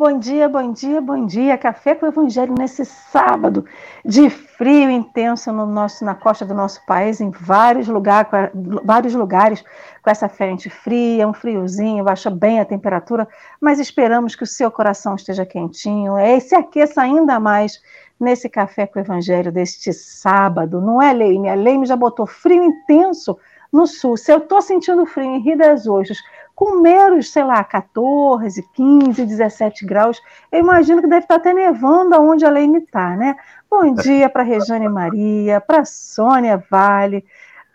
bom dia, bom dia, bom dia. Café com o Evangelho nesse sábado de frio intenso no nosso, na costa do nosso país, em vários, lugar, vários lugares, com essa frente fria, um friozinho, baixa bem a temperatura, mas esperamos que o seu coração esteja quentinho e se aqueça ainda mais nesse Café com o Evangelho deste sábado. Não é, Leime? A Leime já botou frio intenso no sul. Se eu estou sentindo frio em Rio das Ostras, com meros, sei lá, 14, 15, 17 graus, eu imagino que deve estar até nevando aonde a Leime está, né? Bom dia para Rejane Maria, para Sônia Vale,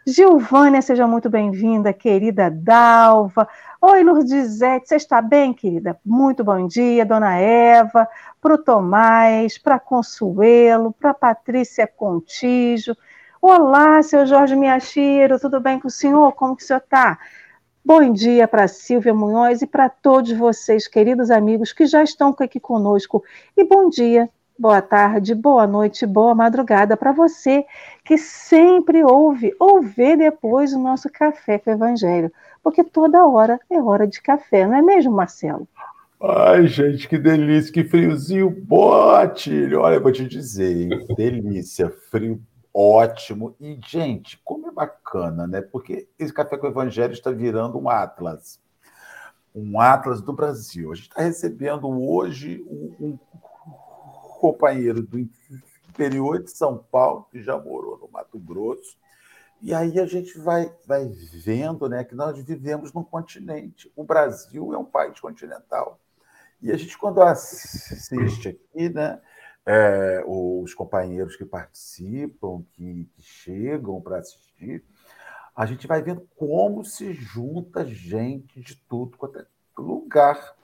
Gilvânia, seja muito bem-vinda, querida Dalva. Oi, Lourdizete, você está bem, querida? Muito bom dia, dona Eva, para o Tomás, para Consuelo, para Patrícia Contígio. Olá, seu Jorge Miachiro, tudo bem com o senhor? Como que o senhor está? Bom dia para Silvia Munhoz e para todos vocês, queridos amigos que já estão aqui conosco. E bom dia, boa tarde, boa noite, boa madrugada para você que sempre ouve ou vê depois o nosso Café com o Evangelho, porque toda hora é hora de café, não é mesmo, Marcelo? Ai, gente, que delícia, que friozinho, bote! Olha, vou te dizer, hein? delícia, frio ótimo. E, gente, como é bacana, né? Porque esse Café com o Evangelho está virando um atlas. Um atlas do Brasil. A gente está recebendo hoje um, um companheiro do interior de São Paulo, que já morou no Mato Grosso. E aí a gente vai, vai vendo né, que nós vivemos num continente. O Brasil é um país continental. E a gente, quando assiste aqui, né, é, os companheiros que participam, que, que chegam para assistir, a gente vai vendo como se junta gente de tudo quanto é lugar.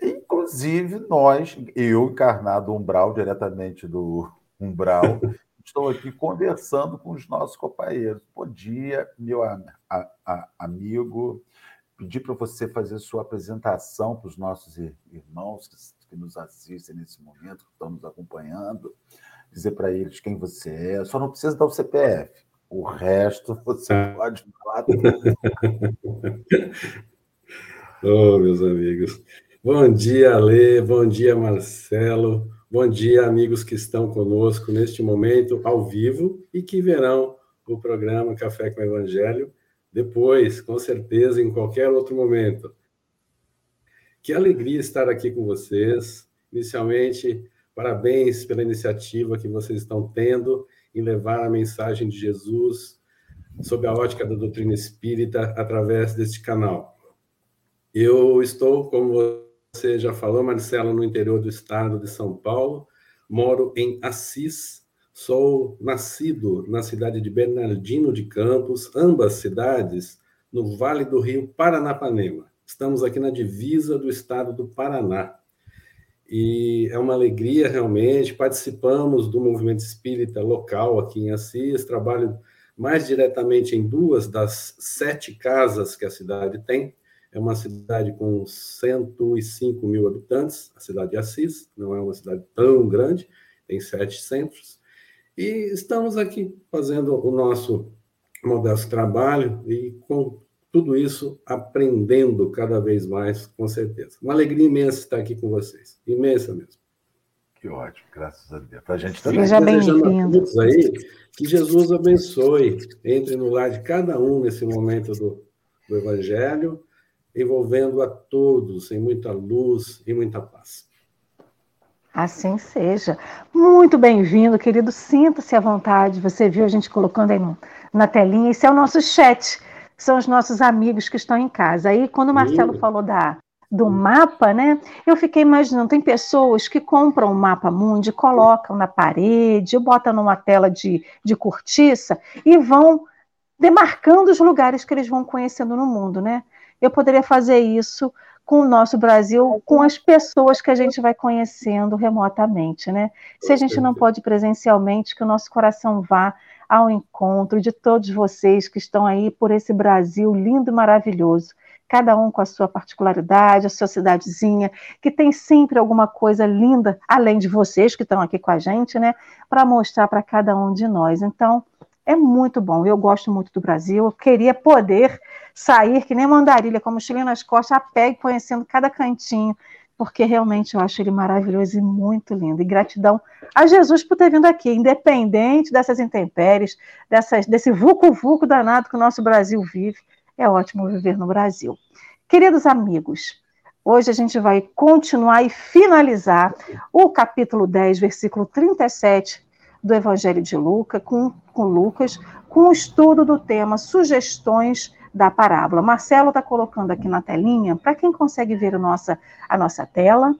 Inclusive nós, eu encarnado Umbral, diretamente do Umbral, estou aqui conversando com os nossos companheiros. Bom dia, meu a, a, amigo. Pedi para você fazer sua apresentação para os nossos irmãos que que nos assistem nesse momento, que estão nos acompanhando, dizer para eles quem você é. Só não precisa dar o CPF. O resto você pode falar. oh, meus amigos. Bom dia, Lê. Bom dia, Marcelo. Bom dia, amigos que estão conosco neste momento ao vivo e que verão o programa Café com o Evangelho depois, com certeza, em qualquer outro momento. Que alegria estar aqui com vocês. Inicialmente, parabéns pela iniciativa que vocês estão tendo em levar a mensagem de Jesus sob a ótica da doutrina espírita através deste canal. Eu estou, como você já falou, Marcelo, no interior do estado de São Paulo, moro em Assis, sou nascido na cidade de Bernardino de Campos, ambas cidades no Vale do Rio Paranapanema. Estamos aqui na divisa do estado do Paraná. E é uma alegria realmente. Participamos do movimento espírita local aqui em Assis. Trabalho mais diretamente em duas das sete casas que a cidade tem. É uma cidade com 105 mil habitantes, a cidade de Assis. Não é uma cidade tão grande, tem sete centros. E estamos aqui fazendo o nosso modesto trabalho e com tudo isso aprendendo cada vez mais, com certeza. Uma alegria imensa estar aqui com vocês. Imensa mesmo. Que ótimo, graças a Deus. Para a gente também. Seja bem-vindo. aí que Jesus abençoe, entre no lar de cada um nesse momento do, do Evangelho, envolvendo a todos em muita luz e muita paz. Assim seja. Muito bem-vindo, querido. Sinta-se à vontade. Você viu a gente colocando aí no, na telinha. Esse é o nosso chat são os nossos amigos que estão em casa. Aí, quando o Marcelo falou da, do mapa, né? Eu fiquei imaginando, tem pessoas que compram um mapa mundi, colocam na parede, botam numa tela de, de cortiça e vão demarcando os lugares que eles vão conhecendo no mundo, né? Eu poderia fazer isso com o nosso Brasil, com as pessoas que a gente vai conhecendo remotamente, né? Se a gente não pode presencialmente, que o nosso coração vá ao encontro de todos vocês que estão aí por esse Brasil lindo e maravilhoso, cada um com a sua particularidade, a sua cidadezinha, que tem sempre alguma coisa linda, além de vocês que estão aqui com a gente, né, para mostrar para cada um de nós. Então, é muito bom. Eu gosto muito do Brasil. Eu queria poder sair que nem mandarilha, com a mochilinha nas costas, a pé, conhecendo cada cantinho porque realmente eu acho ele maravilhoso e muito lindo. E gratidão a Jesus por ter vindo aqui, independente dessas intempéries, dessas, desse vulco-vulco danado que o nosso Brasil vive. É ótimo viver no Brasil. Queridos amigos, hoje a gente vai continuar e finalizar o capítulo 10, versículo 37 do Evangelho de Lucas, com, com Lucas, com o estudo do tema Sugestões da parábola. Marcelo está colocando aqui na telinha, para quem consegue ver a nossa, a nossa tela.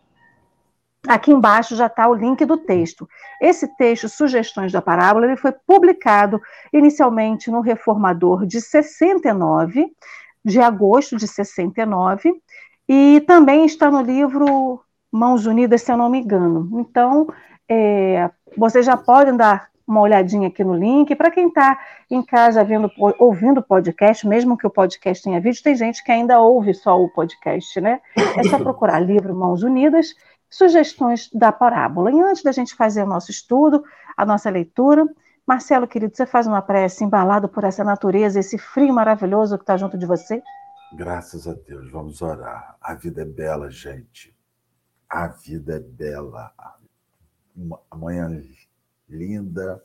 Aqui embaixo já está o link do texto. Esse texto, Sugestões da Parábola, ele foi publicado inicialmente no Reformador de 69, de agosto de 69, e também está no livro Mãos Unidas, se eu não me engano. Então, é, vocês já podem dar uma olhadinha aqui no link. Para quem está em casa vendo, ouvindo o podcast, mesmo que o podcast tenha vídeo, tem gente que ainda ouve só o podcast, né? É só procurar livro Mãos Unidas, sugestões da parábola. E antes da gente fazer o nosso estudo, a nossa leitura, Marcelo, querido, você faz uma prece embalado por essa natureza, esse frio maravilhoso que está junto de você? Graças a Deus, vamos orar. A vida é bela, gente. A vida é bela. Amanhã linda,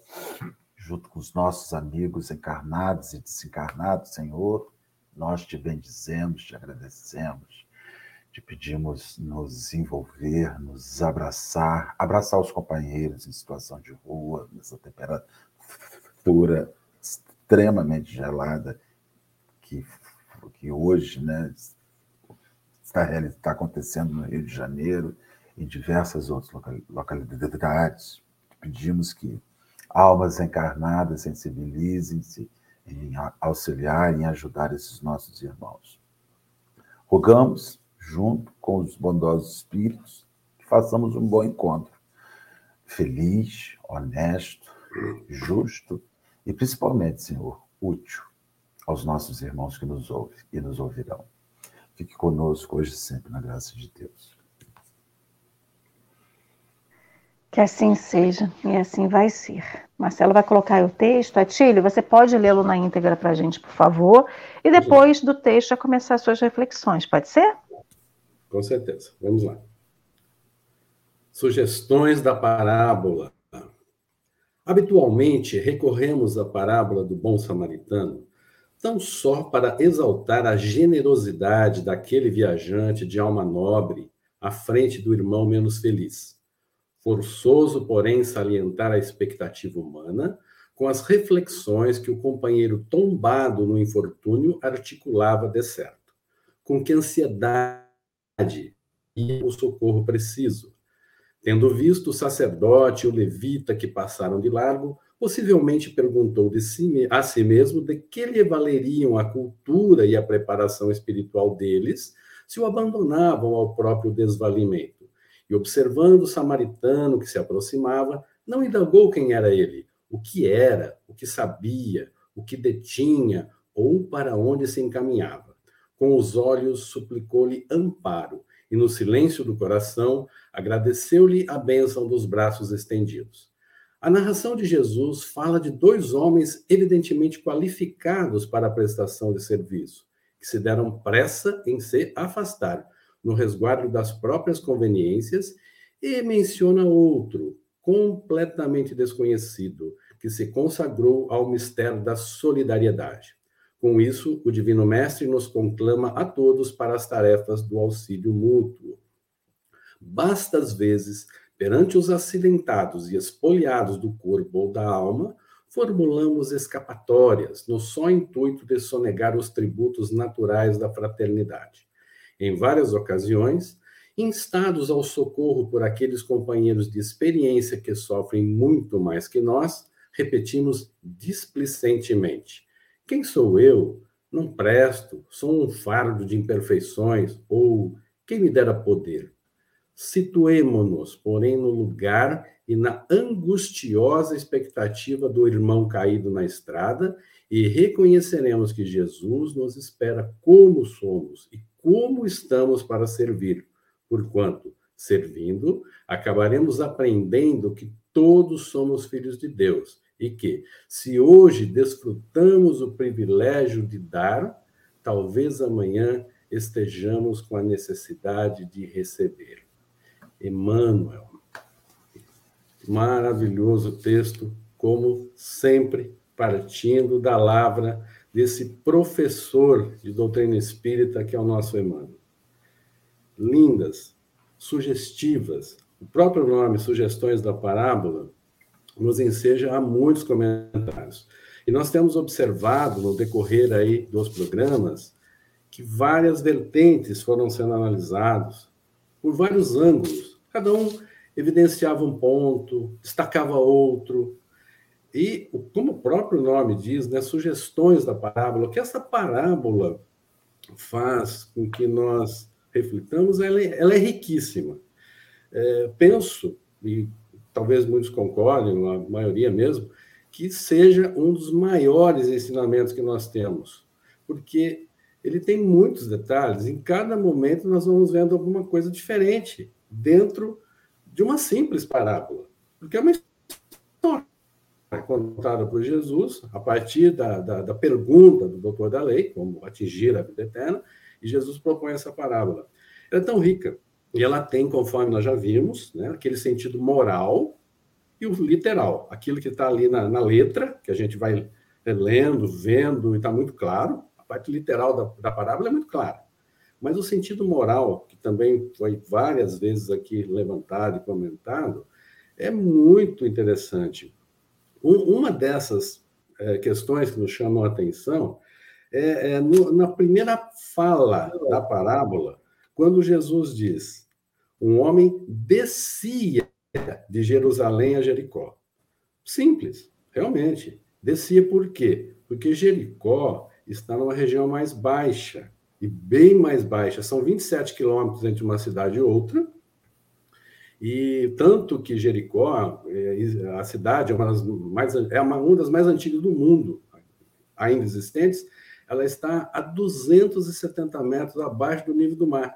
junto com os nossos amigos encarnados e desencarnados, Senhor. Nós te bendizemos, te agradecemos, te pedimos nos envolver, nos abraçar, abraçar os companheiros em situação de rua, nessa temperatura extremamente gelada que, que hoje né, está, está acontecendo no Rio de Janeiro e em diversas outras localidades pedimos que almas encarnadas sensibilizem-se em auxiliar, em ajudar esses nossos irmãos. Rogamos, junto com os bondosos espíritos, que façamos um bom encontro, feliz, honesto, justo e principalmente, Senhor, útil aos nossos irmãos que nos ouvem e nos ouvirão. Fique conosco hoje e sempre na graça de Deus. Que assim seja e assim vai ser. Marcelo vai colocar o texto. Atílio, você pode lê-lo na íntegra para a gente, por favor? E depois do texto já começar as suas reflexões, pode ser? Com certeza. Vamos lá. Sugestões da parábola. Habitualmente recorremos à parábola do bom samaritano não só para exaltar a generosidade daquele viajante de alma nobre à frente do irmão menos feliz Forçoso, porém, salientar a expectativa humana com as reflexões que o companheiro tombado no infortúnio articulava de certo. Com que ansiedade ia o socorro preciso. Tendo visto o sacerdote e o levita que passaram de largo, possivelmente perguntou si, a si mesmo de que lhe valeriam a cultura e a preparação espiritual deles se o abandonavam ao próprio desvalimento e observando o samaritano que se aproximava, não indagou quem era ele, o que era, o que sabia, o que detinha ou para onde se encaminhava. Com os olhos suplicou-lhe amparo e no silêncio do coração agradeceu-lhe a bênção dos braços estendidos. A narração de Jesus fala de dois homens evidentemente qualificados para a prestação de serviço, que se deram pressa em se afastar, no resguardo das próprias conveniências, e menciona outro, completamente desconhecido, que se consagrou ao mistério da solidariedade. Com isso, o Divino Mestre nos conclama a todos para as tarefas do auxílio mútuo. Basta, às vezes, perante os acidentados e espoliados do corpo ou da alma, formulamos escapatórias, no só intuito de sonegar os tributos naturais da fraternidade em várias ocasiões, instados ao socorro por aqueles companheiros de experiência que sofrem muito mais que nós, repetimos displicentemente: Quem sou eu? Não presto, sou um fardo de imperfeições, ou quem me dera poder? Situemo-nos, porém, no lugar e na angustiosa expectativa do irmão caído na estrada e reconheceremos que Jesus nos espera como somos e como estamos para servir, porquanto, servindo, acabaremos aprendendo que todos somos filhos de Deus e que, se hoje desfrutamos o privilégio de dar, talvez amanhã estejamos com a necessidade de receber. Emmanuel. Maravilhoso texto, como sempre, partindo da lavra desse professor de doutrina espírita que é o nosso Emmanuel. Lindas, sugestivas. O próprio nome, Sugestões da Parábola, nos enseja a muitos comentários. E nós temos observado no decorrer aí dos programas que várias vertentes foram sendo analisados por vários ângulos. Cada um evidenciava um ponto, destacava outro. E, como o próprio nome diz, né, sugestões da parábola, o que essa parábola faz com que nós reflitamos, ela é, ela é riquíssima. É, penso, e talvez muitos concordem, a maioria mesmo, que seja um dos maiores ensinamentos que nós temos, porque ele tem muitos detalhes. Em cada momento nós vamos vendo alguma coisa diferente dentro de uma simples parábola, porque é uma contada por Jesus a partir da, da, da pergunta do doutor da lei, como atingir a vida eterna, e Jesus propõe essa parábola. Ela é tão rica e ela tem, conforme nós já vimos, né, aquele sentido moral e o literal, aquilo que está ali na, na, letra, que a gente vai lendo, vendo, e está muito claro. A parte literal da, da parábola é muito clara. Mas o sentido moral, que também foi várias vezes aqui levantado e comentado, é muito interessante. Um, uma dessas é, questões que nos chamam a atenção é, é no, na primeira fala da parábola, quando Jesus diz: um homem descia de Jerusalém a Jericó. Simples, realmente. Descia por quê? Porque Jericó está numa região mais baixa, e bem mais baixa. São 27 quilômetros entre uma cidade e outra. E tanto que Jericó, é, a cidade é uma das mais, é uma, uma das mais antigas do mundo, ainda existentes, ela está a 270 metros abaixo do nível do mar.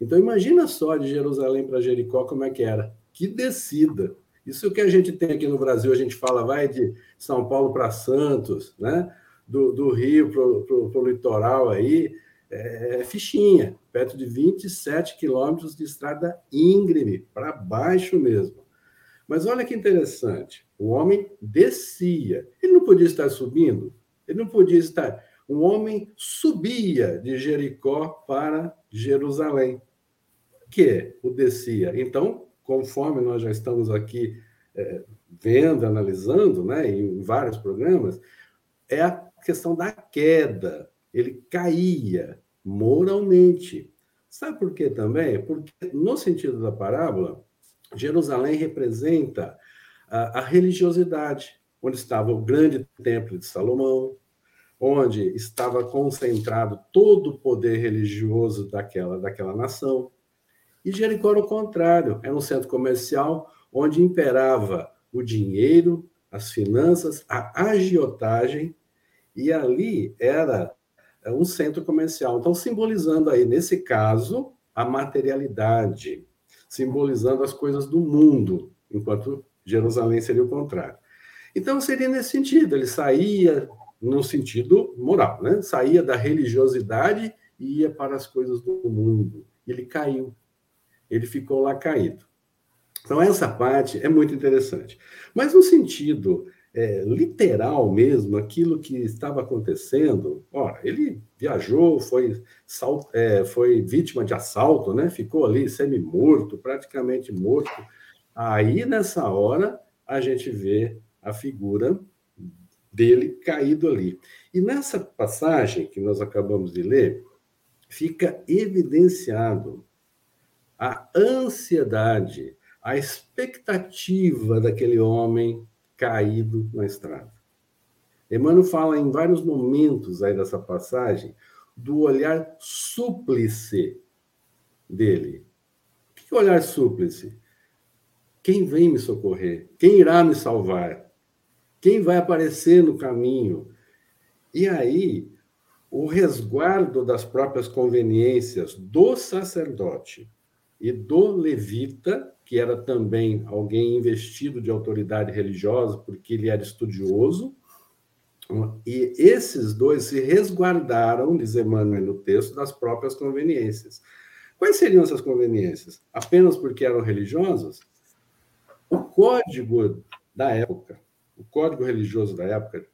Então imagina só de Jerusalém para Jericó como é que era. Que descida! Isso que a gente tem aqui no Brasil, a gente fala, vai de São Paulo para Santos, né? do, do Rio para o litoral aí, é, é, fichinha, perto de 27 quilômetros de estrada íngreme, para baixo mesmo. Mas olha que interessante, o homem descia, ele não podia estar subindo, ele não podia estar. Um homem subia de Jericó para Jerusalém, que é o descia. Então, conforme nós já estamos aqui é, vendo, analisando, né, em vários programas, é a questão da queda. Ele caía moralmente. Sabe por quê também? Porque, no sentido da parábola, Jerusalém representa a, a religiosidade, onde estava o grande templo de Salomão, onde estava concentrado todo o poder religioso daquela, daquela nação. E Jericó era o contrário, era um centro comercial onde imperava o dinheiro, as finanças, a agiotagem, e ali era um centro comercial. Então, simbolizando aí, nesse caso, a materialidade, simbolizando as coisas do mundo, enquanto Jerusalém seria o contrário. Então, seria nesse sentido, ele saía no sentido moral, né? saía da religiosidade e ia para as coisas do mundo. Ele caiu ele ficou lá caído. Então, essa parte é muito interessante. Mas no sentido é, literal mesmo, aquilo que estava acontecendo, ora, ele viajou, foi, sal, é, foi vítima de assalto, né? ficou ali semi-morto, praticamente morto. Aí, nessa hora, a gente vê a figura dele caído ali. E nessa passagem que nós acabamos de ler, fica evidenciado a ansiedade, a expectativa daquele homem caído na estrada. Emmanuel fala em vários momentos aí dessa passagem do olhar súplice dele. Que olhar súplice? Quem vem me socorrer? Quem irá me salvar? Quem vai aparecer no caminho? E aí, o resguardo das próprias conveniências do sacerdote e do levita, que era também alguém investido de autoridade religiosa, porque ele era estudioso. E esses dois se resguardaram, diz Emmanuel no texto, das próprias conveniências. Quais seriam essas conveniências? Apenas porque eram religiosos? O código da época, o código religioso da época,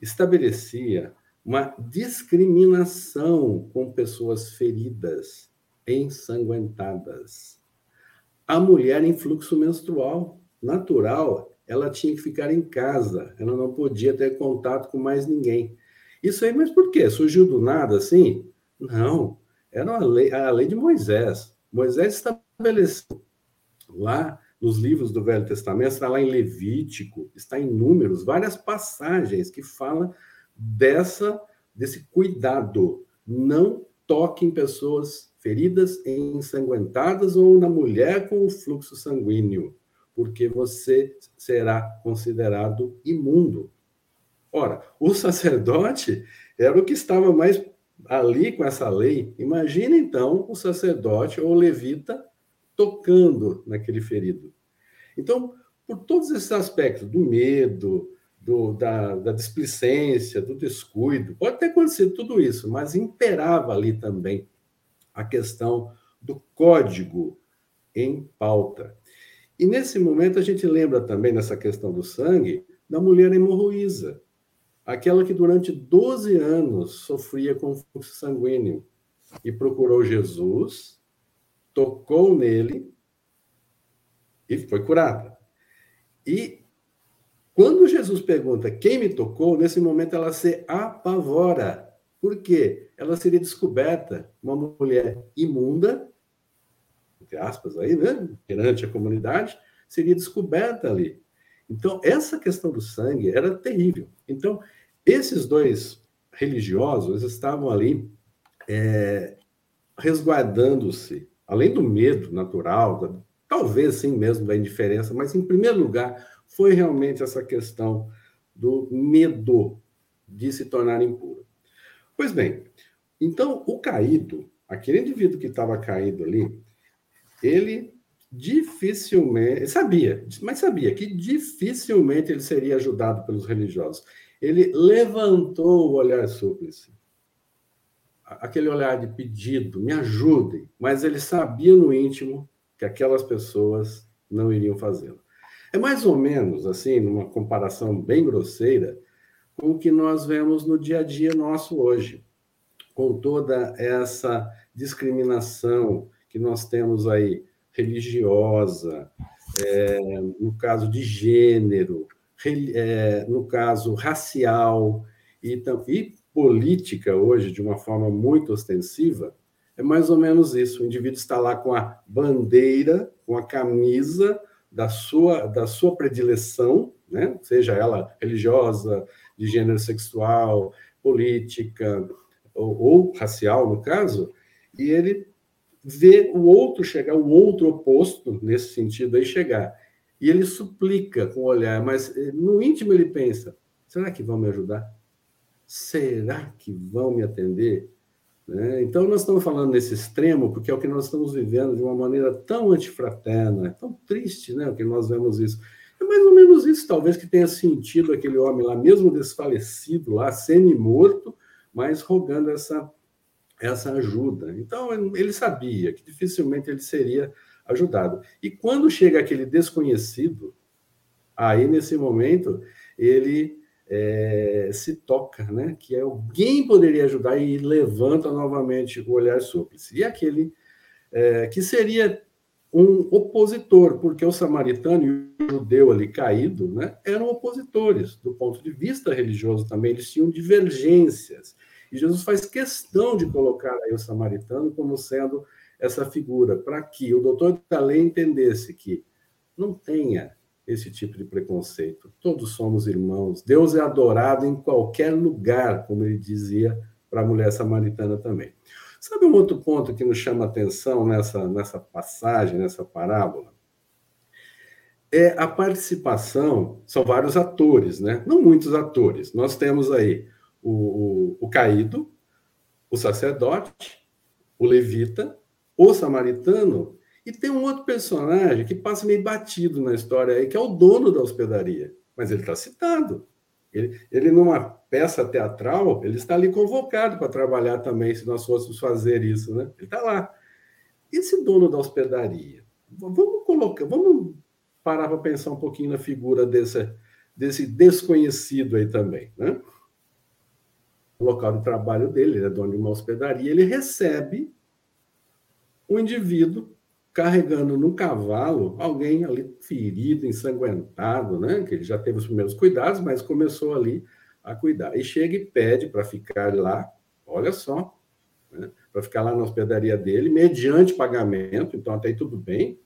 estabelecia uma discriminação com pessoas feridas, ensanguentadas. A mulher em fluxo menstrual natural, ela tinha que ficar em casa, ela não podia ter contato com mais ninguém. Isso aí, mas por quê? Surgiu do nada assim? Não, era a lei, a lei de Moisés. Moisés estabeleceu lá nos livros do Velho Testamento, está lá em Levítico, está em Números, várias passagens que falam dessa desse cuidado. Não toque em pessoas feridas, ensanguentadas ou na mulher com fluxo sanguíneo, porque você será considerado imundo. Ora, o sacerdote era o que estava mais ali com essa lei. Imagina então o sacerdote ou o levita tocando naquele ferido. Então, por todos esses aspectos, do medo, do, da, da displicência, do descuido, pode ter acontecido tudo isso, mas imperava ali também a questão do código em pauta. E nesse momento a gente lembra também, nessa questão do sangue, da mulher hemorroísa, aquela que durante 12 anos sofria com fluxo sanguíneo e procurou Jesus, tocou nele e foi curada. E quando Jesus pergunta quem me tocou, nesse momento ela se apavora. Por quê? Ela seria descoberta uma mulher imunda, entre aspas aí, né? Perante a comunidade, seria descoberta ali. Então, essa questão do sangue era terrível. Então, esses dois religiosos estavam ali é, resguardando-se, além do medo natural, da, talvez sim mesmo da indiferença, mas em primeiro lugar foi realmente essa questão do medo de se tornar impuro. Pois bem, então o caído, aquele indivíduo que estava caído ali, ele dificilmente, sabia, mas sabia que dificilmente ele seria ajudado pelos religiosos. Ele levantou o olhar súplice, aquele olhar de pedido, me ajudem, mas ele sabia no íntimo que aquelas pessoas não iriam fazê-lo. É mais ou menos assim, numa comparação bem grosseira, com o que nós vemos no dia a dia nosso hoje, com toda essa discriminação que nós temos aí religiosa, é, no caso de gênero, é, no caso racial e, e política hoje de uma forma muito ostensiva, é mais ou menos isso. O indivíduo está lá com a bandeira, com a camisa da sua, da sua predileção, né? seja ela religiosa, de gênero sexual, política ou, ou racial, no caso, e ele vê o outro chegar, o outro oposto, nesse sentido aí, chegar. E ele suplica com o olhar, mas eh, no íntimo ele pensa: será que vão me ajudar? Será que vão me atender? Né? Então, nós estamos falando nesse extremo porque é o que nós estamos vivendo de uma maneira tão antifraterna, tão triste né, o que nós vemos isso. É mais ou menos isso, talvez, que tenha sentido aquele homem lá, mesmo desfalecido lá, semi-morto, mas rogando essa, essa ajuda. Então, ele sabia que dificilmente ele seria ajudado. E quando chega aquele desconhecido, aí, nesse momento, ele é, se toca, né? que alguém poderia ajudar e levanta novamente o olhar súplice. E aquele é, que seria um opositor, porque o samaritano e o judeu ali caído né, eram opositores do ponto de vista religioso também, eles tinham divergências. E Jesus faz questão de colocar aí o samaritano como sendo essa figura, para que o doutor da lei entendesse que não tenha esse tipo de preconceito. Todos somos irmãos. Deus é adorado em qualquer lugar, como ele dizia para a mulher samaritana também. Sabe um outro ponto que nos chama atenção nessa, nessa passagem, nessa parábola? É a participação, são vários atores, né? Não muitos atores. Nós temos aí o, o, o caído, o sacerdote, o levita, o samaritano e tem um outro personagem que passa meio batido na história aí, que é o dono da hospedaria. Mas ele está citado. Ele, ele, numa peça teatral, ele está ali convocado para trabalhar também, se nós fôssemos fazer isso, né? Ele está lá. esse dono da hospedaria, vamos colocar, vamos parar para pensar um pouquinho na figura desse, desse desconhecido aí também, né? O local de trabalho dele, ele é dono de uma hospedaria, ele recebe um indivíduo carregando no cavalo alguém ali ferido, ensanguentado, né? Que ele já teve os primeiros cuidados, mas começou ali a cuidar. E chega e pede para ficar lá, olha só, né? para ficar lá na hospedaria dele, mediante pagamento, então até aí tudo bem,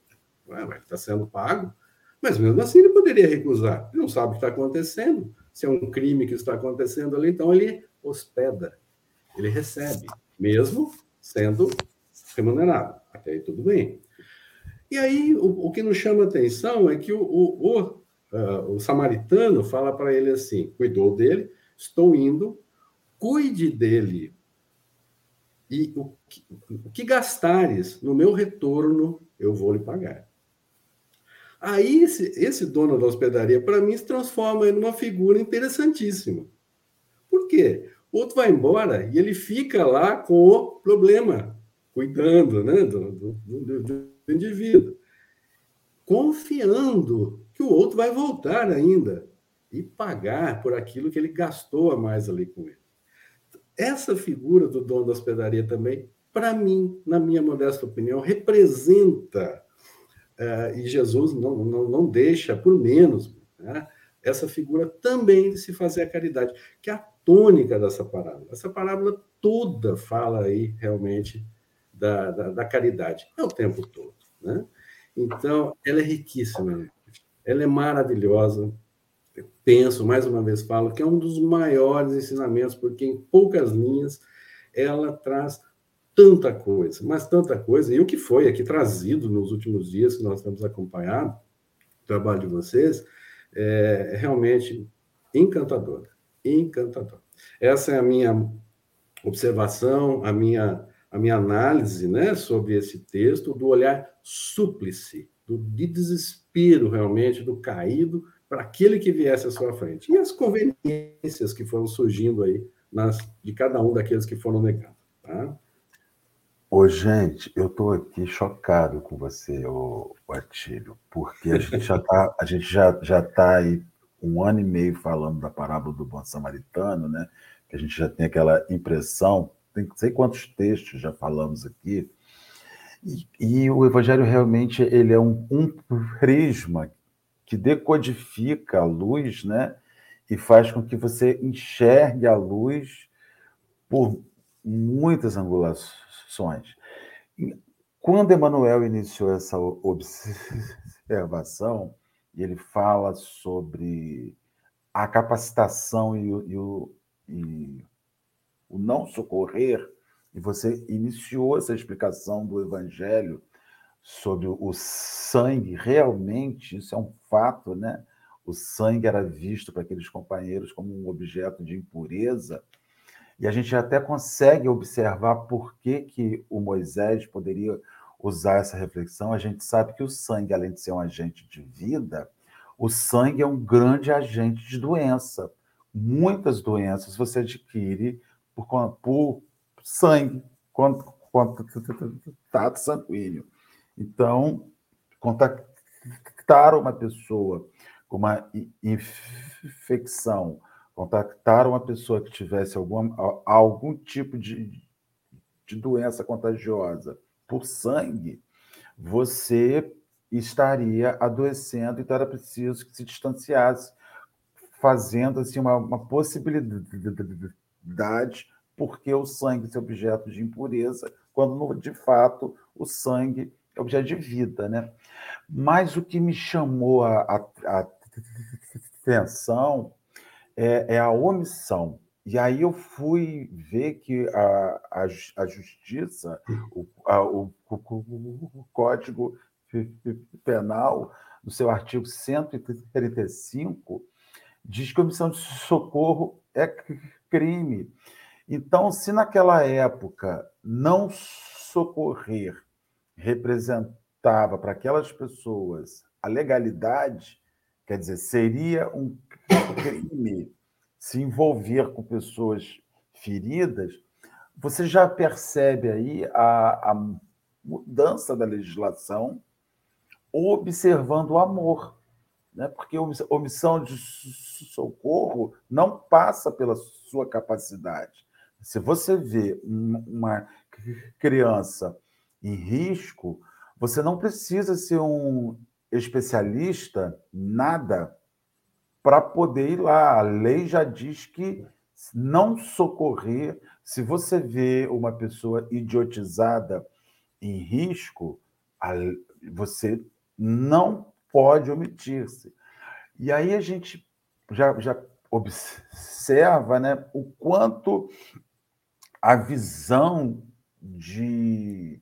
ele está sendo pago, mas mesmo assim ele poderia recusar, ele não sabe o que está acontecendo, se é um crime que está acontecendo ali, então ele hospeda, ele recebe, mesmo sendo remunerado, até aí tudo bem. E aí o, o que nos chama atenção é que o, o, o, uh, o samaritano fala para ele assim: cuidou dele, estou indo, cuide dele e o que, o que gastares no meu retorno, eu vou lhe pagar. Aí, esse, esse dono da hospedaria, para mim, se transforma em uma figura interessantíssima. Por quê? O outro vai embora e ele fica lá com o problema, cuidando né, do, do, do, do indivíduo, confiando que o outro vai voltar ainda e pagar por aquilo que ele gastou a mais ali com ele. Essa figura do dono da hospedaria também, para mim, na minha modesta opinião, representa, uh, e Jesus não, não, não deixa por menos, né, essa figura também de se fazer a caridade, que é a tônica dessa parábola. Essa parábola toda fala aí realmente da, da, da caridade, é o tempo todo. Né? Então, ela é riquíssima, ela é maravilhosa, penso, mais uma vez falo, que é um dos maiores ensinamentos, porque em poucas linhas ela traz tanta coisa, mas tanta coisa, e o que foi aqui trazido nos últimos dias que nós temos acompanhado, o trabalho de vocês, é realmente encantador, encantador. Essa é a minha observação, a minha, a minha análise né, sobre esse texto, do olhar súplice, do, de desespero realmente, do caído, para aquele que viesse à sua frente. E as conveniências que foram surgindo aí nas, de cada um daqueles que foram negando. Tá? Ô, gente, eu estou aqui chocado com você, ô, ô Atílio, porque a gente já está a gente já, já tá aí um ano e meio falando da parábola do bom samaritano, né? Que a gente já tem aquela impressão, tem não sei quantos textos já falamos aqui, e, e o Evangelho realmente ele é um, um prisma que decodifica a luz, né? E faz com que você enxergue a luz por muitas angulações. Quando Emmanuel iniciou essa observação, ele fala sobre a capacitação e o, e e o não socorrer, e você iniciou essa explicação do Evangelho sobre o sangue, realmente, isso é um fato, né? O sangue era visto para aqueles companheiros como um objeto de impureza, e a gente até consegue observar por que, que o Moisés poderia usar essa reflexão. A gente sabe que o sangue, além de ser um agente de vida, o sangue é um grande agente de doença. Muitas doenças você adquire por, por sangue, contato sanguíneo. Então, contactar uma pessoa com uma infecção, contactar uma pessoa que tivesse algum, algum tipo de, de doença contagiosa por sangue, você estaria adoecendo, então era preciso que se distanciasse, fazendo assim uma, uma possibilidade, porque o sangue é objeto de impureza, quando de fato o sangue objeto de vida, né? Mas o que me chamou a, a, a atenção é, é, a omissão. E aí eu fui ver que a, a, a justiça, o, a, o, o, Código Penal, no seu artigo 135, diz que omissão de socorro é crime. Então, se naquela época não socorrer representava para aquelas pessoas a legalidade, quer dizer, seria um crime se envolver com pessoas feridas, você já percebe aí a, a mudança da legislação, observando o amor. Né? Porque omissão de socorro não passa pela sua capacidade. Se você vê uma criança em risco, você não precisa ser um especialista, nada, para poder ir lá. A lei já diz que não socorrer, se você vê uma pessoa idiotizada em risco, você não pode omitir-se. E aí a gente já, já observa né, o quanto a visão de,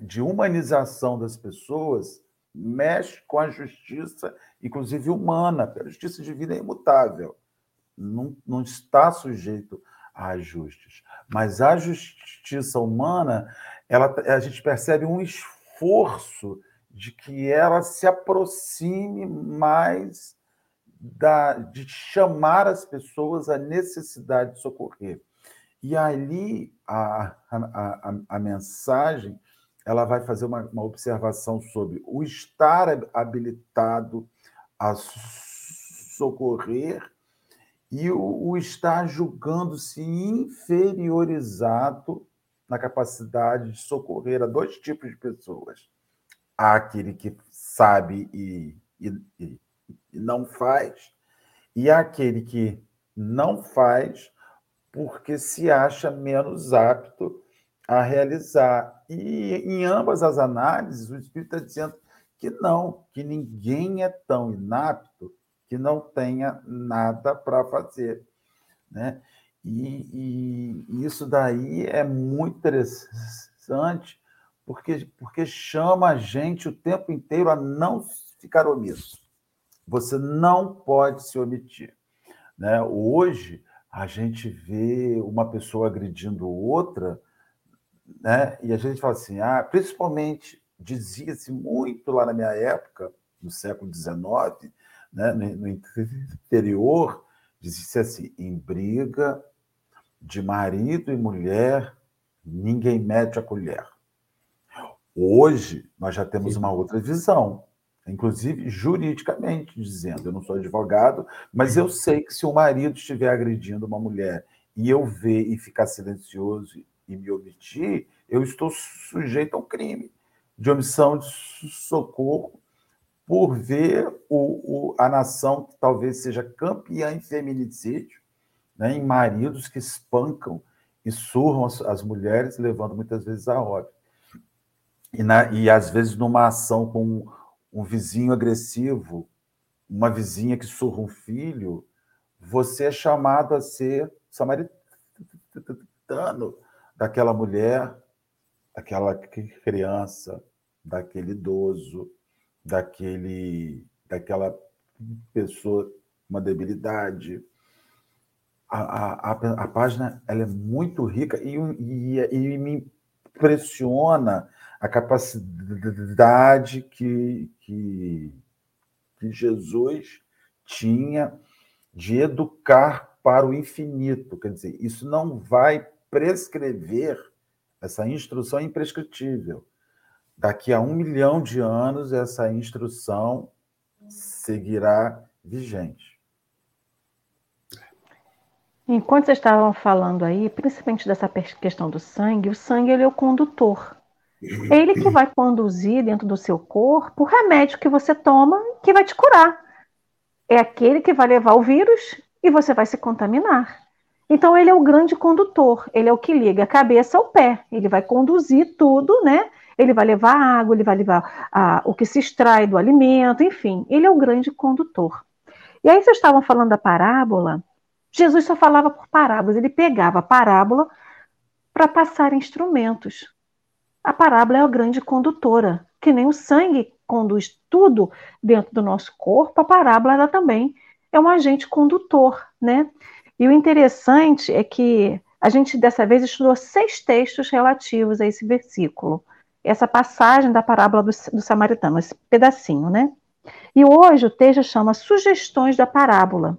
de humanização das pessoas mexe com a justiça, inclusive humana, a justiça divina é imutável, não, não está sujeito a ajustes. Mas a justiça humana, ela, a gente percebe um esforço de que ela se aproxime mais da, de chamar as pessoas à necessidade de socorrer. E ali a, a, a, a mensagem ela vai fazer uma, uma, observação sobre o estar habilitado a socorrer e o, o estar julgando-se inferiorizado na capacidade de socorrer a dois tipos de pessoas. Há aquele que sabe e, e, e não faz, e aquele que não faz porque se acha menos apto a realizar. E em ambas as análises, o Espírito está dizendo que não, que ninguém é tão inapto que não tenha nada para fazer. Né? E, e, isso daí é muito interessante, porque, porque chama a gente o tempo inteiro a não ficar omisso. Você não pode se omitir. Né? Hoje, a gente vê uma pessoa agredindo outra, né? E a gente fala assim, ah, principalmente dizia-se muito lá na minha época, no século XIX, né? no interior, dizia-se assim, em briga de marido e mulher, ninguém mete a colher. Hoje, nós já temos uma outra visão inclusive juridicamente dizendo. Eu não sou advogado, mas eu sei que se o marido estiver agredindo uma mulher e eu ver e ficar silencioso e me omitir, eu estou sujeito ao crime de omissão de socorro por ver o, o, a nação que talvez seja campeã em feminicídio, né, em maridos que espancam e surram as, as mulheres, levando muitas vezes a óbito. E, na, e às vezes numa ação com um vizinho agressivo, uma vizinha que surra um filho, você é chamado a ser samaritano daquela mulher, daquela criança, daquele idoso, daquele, daquela pessoa uma debilidade. A, a, a, página ela é muito rica e, e, e me impressiona a capacidade que, que, que Jesus tinha de educar para o infinito. Quer dizer, isso não vai prescrever, essa instrução é imprescritível. Daqui a um milhão de anos, essa instrução seguirá vigente. Enquanto vocês estavam falando aí, principalmente dessa questão do sangue, o sangue ele é o condutor. Ele que vai conduzir dentro do seu corpo o remédio que você toma que vai te curar. É aquele que vai levar o vírus e você vai se contaminar. Então ele é o grande condutor, ele é o que liga a cabeça ao pé, ele vai conduzir tudo, né? Ele vai levar água, ele vai levar a, o que se extrai do alimento, enfim, ele é o grande condutor. E aí vocês estavam falando da parábola, Jesus só falava por parábolas, ele pegava a parábola para passar instrumentos. A parábola é a grande condutora, que nem o sangue conduz tudo dentro do nosso corpo, a parábola ela também é um agente condutor, né? E o interessante é que a gente dessa vez estudou seis textos relativos a esse versículo, essa passagem da parábola do, do samaritano, esse pedacinho, né? E hoje o texto chama Sugestões da Parábola.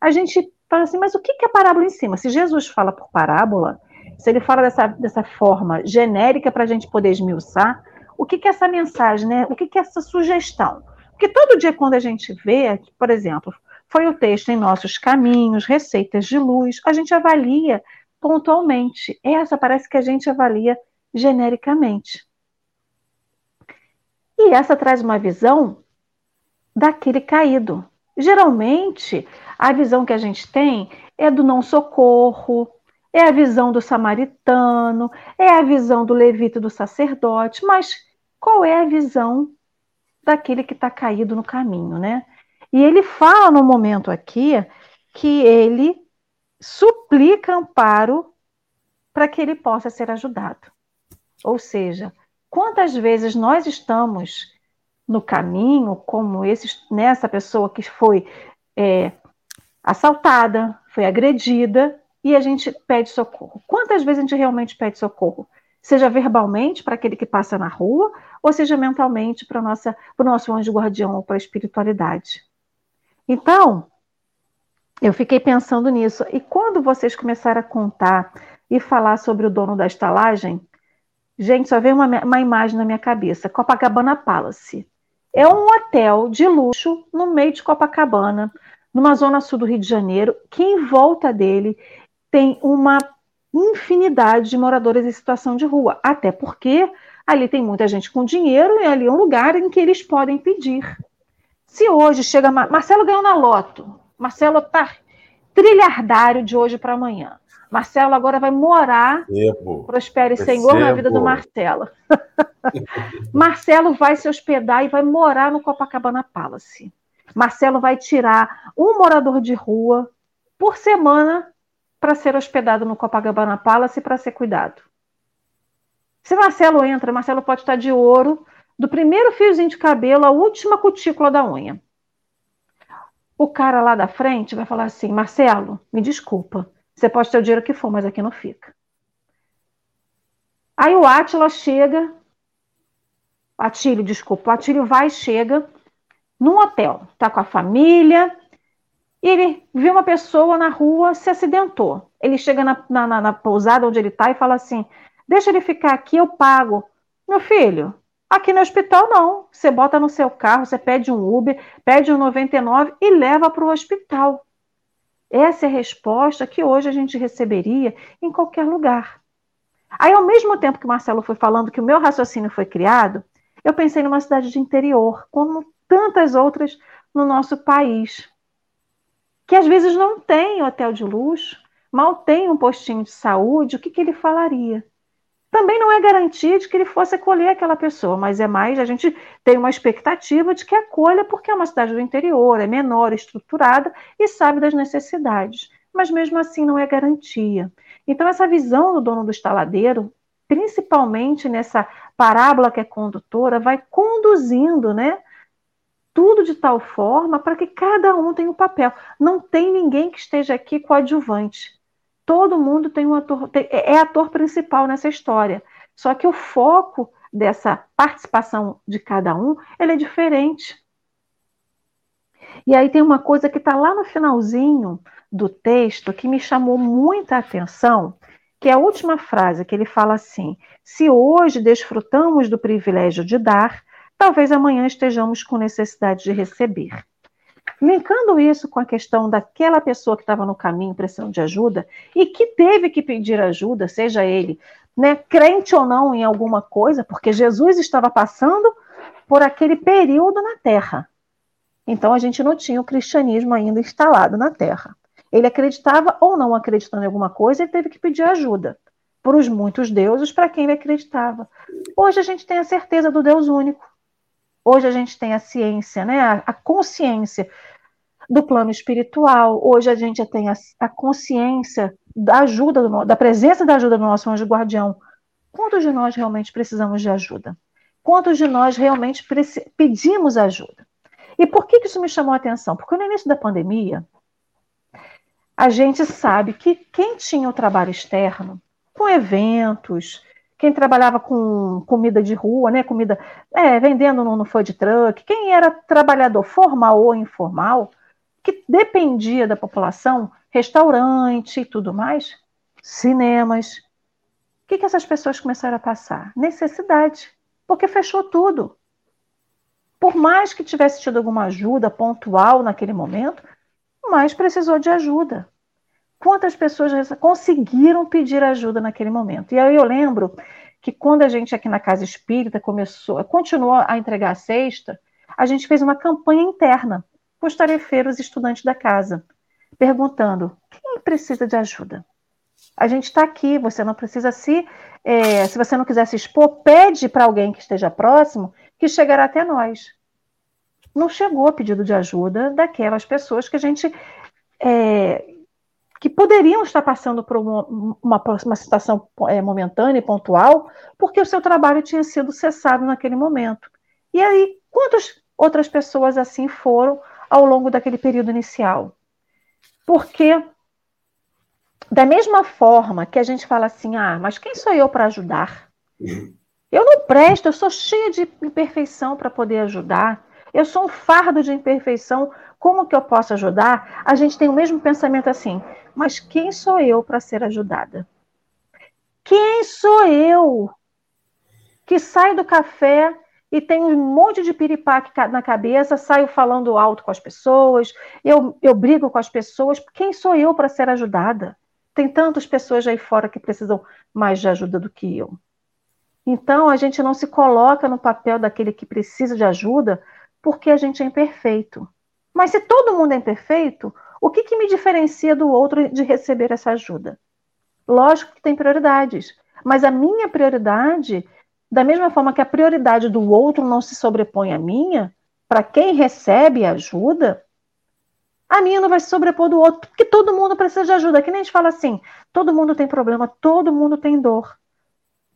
A gente fala assim, mas o que é a parábola em cima? Se Jesus fala por parábola, se ele fala dessa, dessa forma genérica para a gente poder esmiuçar, o que, que é essa mensagem, né? O que, que é essa sugestão? Porque todo dia, quando a gente vê, por exemplo, foi o texto em Nossos Caminhos, Receitas de Luz, a gente avalia pontualmente. Essa parece que a gente avalia genericamente. E essa traz uma visão daquele caído. Geralmente, a visão que a gente tem é do não socorro, é a visão do samaritano, é a visão do levita do sacerdote, mas qual é a visão daquele que está caído no caminho, né? E ele fala no momento aqui que ele suplica amparo para que ele possa ser ajudado. Ou seja, quantas vezes nós estamos no caminho, como esse, nessa pessoa que foi é, assaltada, foi agredida, e a gente pede socorro. Quantas vezes a gente realmente pede socorro? Seja verbalmente para aquele que passa na rua, ou seja mentalmente para o nosso anjo guardião ou para a espiritualidade. Então, eu fiquei pensando nisso. E quando vocês começaram a contar e falar sobre o dono da estalagem, gente, só veio uma, uma imagem na minha cabeça: Copacabana Palace. É um hotel de luxo no meio de Copacabana, numa zona sul do Rio de Janeiro, que em volta dele tem uma infinidade de moradores em situação de rua, até porque ali tem muita gente com dinheiro e ali é um lugar em que eles podem pedir. Se hoje chega. Marcelo ganhou na loto. Marcelo está trilhardário de hoje para amanhã. Marcelo agora vai morar, Percebo. prospere Percebo. Senhor na vida do Marcelo. Marcelo vai se hospedar e vai morar no Copacabana Palace. Marcelo vai tirar um morador de rua por semana para ser hospedado no Copacabana Palace para ser cuidado. Se Marcelo entra, Marcelo pode estar de ouro, do primeiro fiozinho de cabelo à última cutícula da unha. O cara lá da frente vai falar assim: Marcelo, me desculpa, você pode ter o dinheiro que for, mas aqui não fica. Aí o Átila chega, Atílio, desculpa, o Atílio vai e chega num hotel, tá com a família, e ele vê uma pessoa na rua, se acidentou. Ele chega na, na, na pousada onde ele está e fala assim: Deixa ele ficar aqui, eu pago. Meu filho, aqui no hospital não. Você bota no seu carro, você pede um Uber, pede um 99 e leva para o hospital. Essa é a resposta que hoje a gente receberia em qualquer lugar. Aí, ao mesmo tempo que o Marcelo foi falando que o meu raciocínio foi criado, eu pensei numa cidade de interior, como tantas outras no nosso país que às vezes não tem hotel de luxo, mal tem um postinho de saúde, o que, que ele falaria? Também não é garantia de que ele fosse acolher aquela pessoa, mas é mais, a gente tem uma expectativa de que acolha, porque é uma cidade do interior, é menor, estruturada e sabe das necessidades. Mas mesmo assim não é garantia. Então, essa visão do dono do estaladeiro, principalmente nessa parábola que é condutora, vai conduzindo, né? Tudo de tal forma para que cada um tenha um papel. Não tem ninguém que esteja aqui coadjuvante. Todo mundo tem um ator, tem, é, é ator principal nessa história. Só que o foco dessa participação de cada um, ele é diferente. E aí tem uma coisa que está lá no finalzinho do texto que me chamou muita atenção, que é a última frase, que ele fala assim: se hoje desfrutamos do privilégio de dar, talvez amanhã estejamos com necessidade de receber. Linkando isso com a questão daquela pessoa que estava no caminho precisando de ajuda e que teve que pedir ajuda, seja ele né, crente ou não em alguma coisa, porque Jesus estava passando por aquele período na Terra. Então a gente não tinha o cristianismo ainda instalado na Terra. Ele acreditava ou não acreditando em alguma coisa, ele teve que pedir ajuda por os muitos deuses para quem ele acreditava. Hoje a gente tem a certeza do Deus único. Hoje a gente tem a ciência, né, a, a consciência do plano espiritual. Hoje a gente tem a, a consciência da ajuda, do, da presença da ajuda do nosso anjo guardião. Quantos de nós realmente precisamos de ajuda? Quantos de nós realmente pedimos ajuda? E por que isso me chamou a atenção? Porque no início da pandemia, a gente sabe que quem tinha o trabalho externo, com eventos, quem trabalhava com comida de rua, né, comida, é, vendendo no, no food truck, quem era trabalhador formal ou informal, que dependia da população, restaurante e tudo mais, cinemas, que, que essas pessoas começaram a passar? Necessidade, porque fechou tudo. Por mais que tivesse tido alguma ajuda pontual naquele momento, mas precisou de ajuda. Quantas pessoas conseguiram pedir ajuda naquele momento? E aí eu lembro que quando a gente aqui na Casa Espírita começou, continuou a entregar a cesta, a gente fez uma campanha interna com os tarefeiros estudantes da casa, perguntando quem precisa de ajuda. A gente está aqui, você não precisa se. É, se você não quiser se expor, pede para alguém que esteja próximo que chegará até nós. Não chegou pedido de ajuda daquelas pessoas que a gente. É, que poderiam estar passando por uma, uma, uma situação é, momentânea e pontual, porque o seu trabalho tinha sido cessado naquele momento. E aí, quantas outras pessoas assim foram ao longo daquele período inicial? Porque da mesma forma que a gente fala assim, ah, mas quem sou eu para ajudar? Eu não presto, eu sou cheia de imperfeição para poder ajudar. Eu sou um fardo de imperfeição, como que eu posso ajudar? A gente tem o mesmo pensamento assim, mas quem sou eu para ser ajudada? Quem sou eu que saio do café e tenho um monte de piripaque na cabeça, saio falando alto com as pessoas, eu, eu brigo com as pessoas, quem sou eu para ser ajudada? Tem tantas pessoas aí fora que precisam mais de ajuda do que eu. Então, a gente não se coloca no papel daquele que precisa de ajuda porque a gente é imperfeito. Mas se todo mundo é imperfeito, o que, que me diferencia do outro de receber essa ajuda? Lógico que tem prioridades, mas a minha prioridade, da mesma forma que a prioridade do outro não se sobrepõe à minha, para quem recebe ajuda, a minha não vai se sobrepor do outro, porque todo mundo precisa de ajuda. Que nem a gente fala assim: todo mundo tem problema, todo mundo tem dor.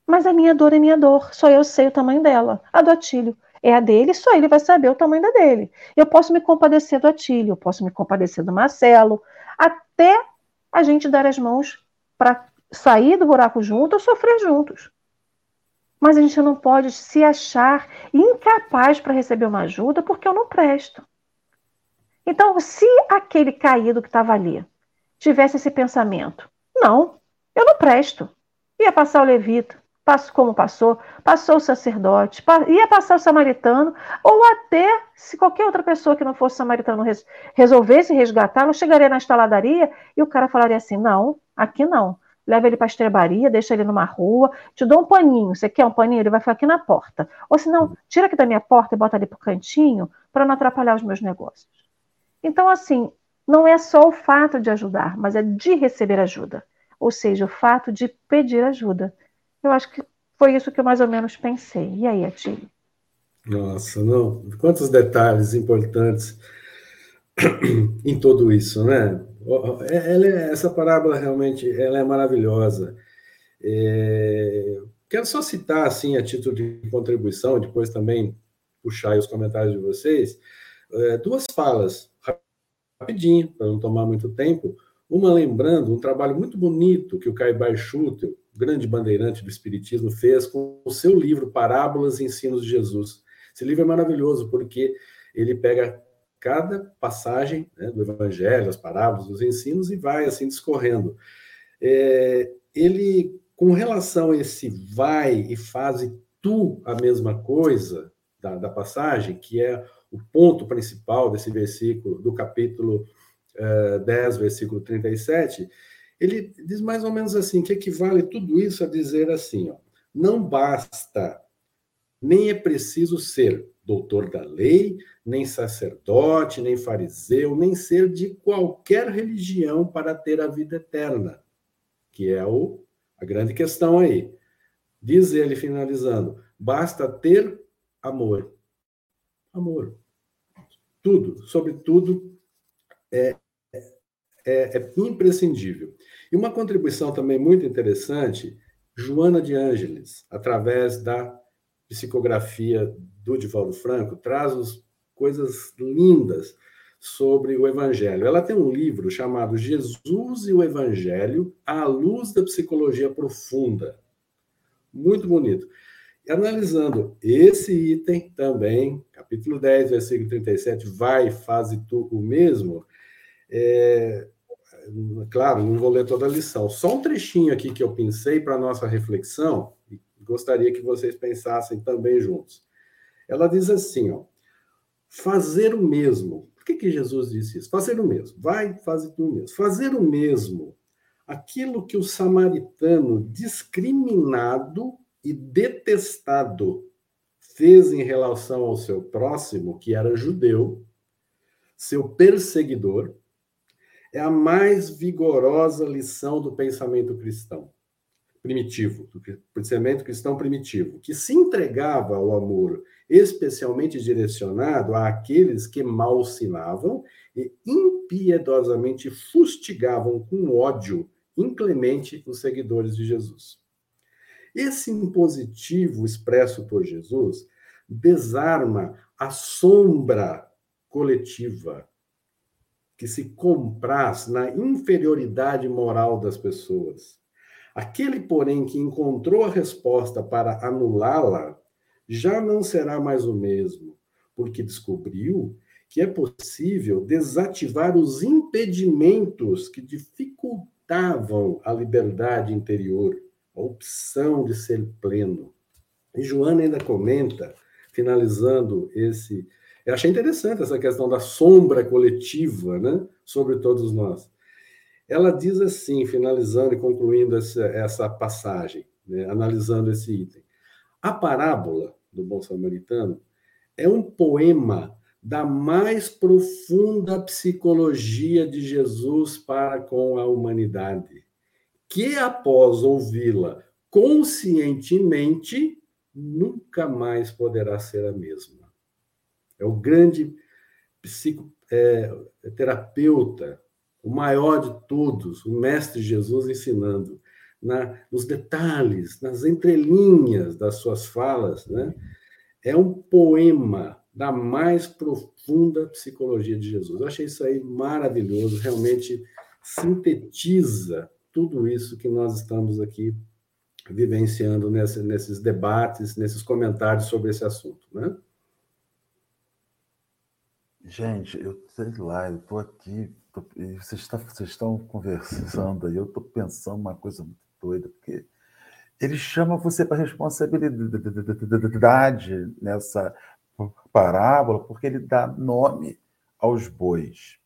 Mas a minha dor é minha dor, só eu sei o tamanho dela. A do Atílio é a dele, só ele vai saber o tamanho da dele. Eu posso me compadecer do Atílio, eu posso me compadecer do Marcelo, até a gente dar as mãos para sair do buraco junto ou sofrer juntos. Mas a gente não pode se achar incapaz para receber uma ajuda porque eu não presto. Então, se aquele caído que estava ali tivesse esse pensamento, não, eu não presto, ia passar o levita, como passou, passou o sacerdote, ia passar o samaritano, ou até se qualquer outra pessoa que não fosse samaritano res, resolvesse resgatá-lo, chegaria na estaladaria e o cara falaria assim: não, aqui não. Leva ele para a estrebaria, deixa ele numa rua, te dou um paninho. Você quer um paninho? Ele vai ficar aqui na porta. Ou se não, tira aqui da minha porta e bota ali para o cantinho para não atrapalhar os meus negócios. Então, assim, não é só o fato de ajudar, mas é de receber ajuda. Ou seja, o fato de pedir ajuda. Eu acho que foi isso que eu mais ou menos pensei. E aí, Atílio? Nossa, não. Quantos detalhes importantes em tudo isso, né? Ela é, essa parábola realmente ela é maravilhosa. É, quero só citar, assim, a título de contribuição, depois também puxar os comentários de vocês, é, duas falas rapidinho, para não tomar muito tempo. Uma lembrando um trabalho muito bonito que o Caibar Schutel, grande bandeirante do Espiritismo, fez com o seu livro Parábolas e Ensinos de Jesus. Esse livro é maravilhoso porque ele pega cada passagem né, do Evangelho, as parábolas, os ensinos, e vai assim discorrendo. É, ele, com relação a esse vai e faz tu a mesma coisa da, da passagem, que é o ponto principal desse versículo, do capítulo uh, eh, 10, versículo 37, ele diz mais ou menos assim, que equivale tudo isso a dizer assim, ó, não basta, nem é preciso ser doutor da lei, nem sacerdote, nem fariseu, nem ser de qualquer religião para ter a vida eterna, que é o, a grande questão aí. Diz ele, finalizando, basta ter amor amor. Tudo, sobretudo, é, é, é imprescindível. E uma contribuição também muito interessante, Joana de Ângeles, através da psicografia do Divaldo Franco, traz coisas lindas sobre o Evangelho. Ela tem um livro chamado Jesus e o Evangelho à luz da psicologia profunda. Muito bonito analisando esse item também, capítulo 10, versículo 37, vai, faz tu o mesmo, é, claro, não vou ler toda a lição. Só um trechinho aqui que eu pensei para nossa reflexão, e gostaria que vocês pensassem também juntos. Ela diz assim, ó, fazer o mesmo. Por que, que Jesus disse isso? Fazer o mesmo. Vai, faz o mesmo. Fazer o mesmo. Aquilo que o samaritano discriminado e detestado fez em relação ao seu próximo, que era judeu, seu perseguidor, é a mais vigorosa lição do pensamento cristão primitivo, do pensamento cristão primitivo, que se entregava ao amor especialmente direcionado àqueles que malsinavam e impiedosamente fustigavam com ódio inclemente os seguidores de Jesus. Esse impositivo expresso por Jesus desarma a sombra coletiva que se compraz na inferioridade moral das pessoas. Aquele, porém, que encontrou a resposta para anulá-la, já não será mais o mesmo, porque descobriu que é possível desativar os impedimentos que dificultavam a liberdade interior, a opção de ser pleno. E Joana ainda comenta, finalizando esse eu achei interessante essa questão da sombra coletiva né, sobre todos nós. Ela diz assim, finalizando e concluindo essa, essa passagem, né, analisando esse item. A parábola do Bom Samaritano é um poema da mais profunda psicologia de Jesus para com a humanidade, que após ouvi-la conscientemente, nunca mais poderá ser a mesma. É o grande psicoterapeuta, é, o maior de todos, o Mestre Jesus ensinando na, nos detalhes, nas entrelinhas das suas falas, né? É um poema da mais profunda psicologia de Jesus. Eu achei isso aí maravilhoso, realmente sintetiza tudo isso que nós estamos aqui vivenciando nesse, nesses debates, nesses comentários sobre esse assunto, né? Gente, eu sei lá, eu estou aqui, tô, vocês, tá, vocês estão conversando aí, eu estou pensando uma coisa muito doida, porque ele chama você para responsabilidade nessa parábola, porque ele dá nome aos bois.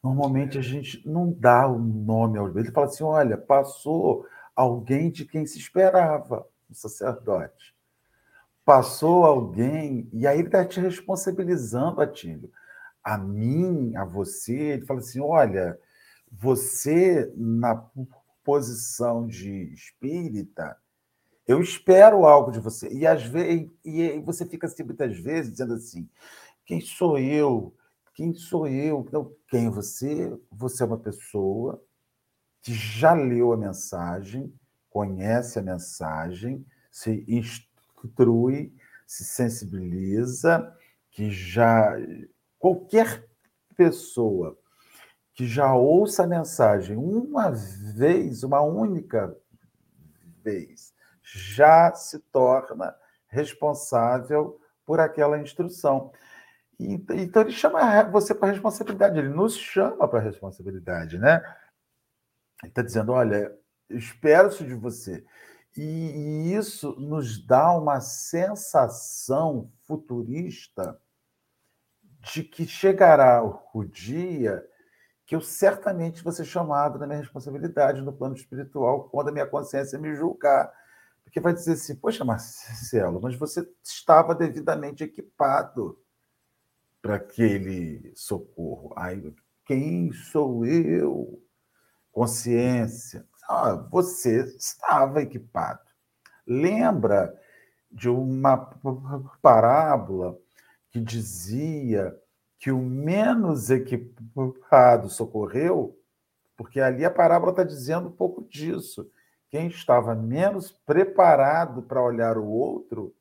Normalmente a gente não dá o nome aos bois. Ele fala assim: olha, passou alguém de quem se esperava, o sacerdote. Passou alguém, e aí ele está te responsabilizando, Atílio a mim, a você, ele fala assim: olha, você na posição de espírita, eu espero algo de você. E às vezes e você fica assim, muitas vezes dizendo assim: quem sou eu? Quem sou eu? Então, quem é você? Você é uma pessoa que já leu a mensagem, conhece a mensagem, se instrui, se sensibiliza, que já Qualquer pessoa que já ouça a mensagem uma vez, uma única vez, já se torna responsável por aquela instrução. Então ele chama você para responsabilidade, ele nos chama para responsabilidade, né? Ele está dizendo: olha, espero isso de você. E isso nos dá uma sensação futurista de que chegará o dia que eu certamente vou ser chamado na minha responsabilidade no plano espiritual quando a minha consciência me julgar. Porque vai dizer assim, poxa, Marcelo, mas você estava devidamente equipado para aquele socorro. Aí, quem sou eu? Consciência. Ah, você estava equipado. Lembra de uma parábola que dizia que o menos equipado socorreu, porque ali a parábola está dizendo um pouco disso. Quem estava menos preparado para olhar o outro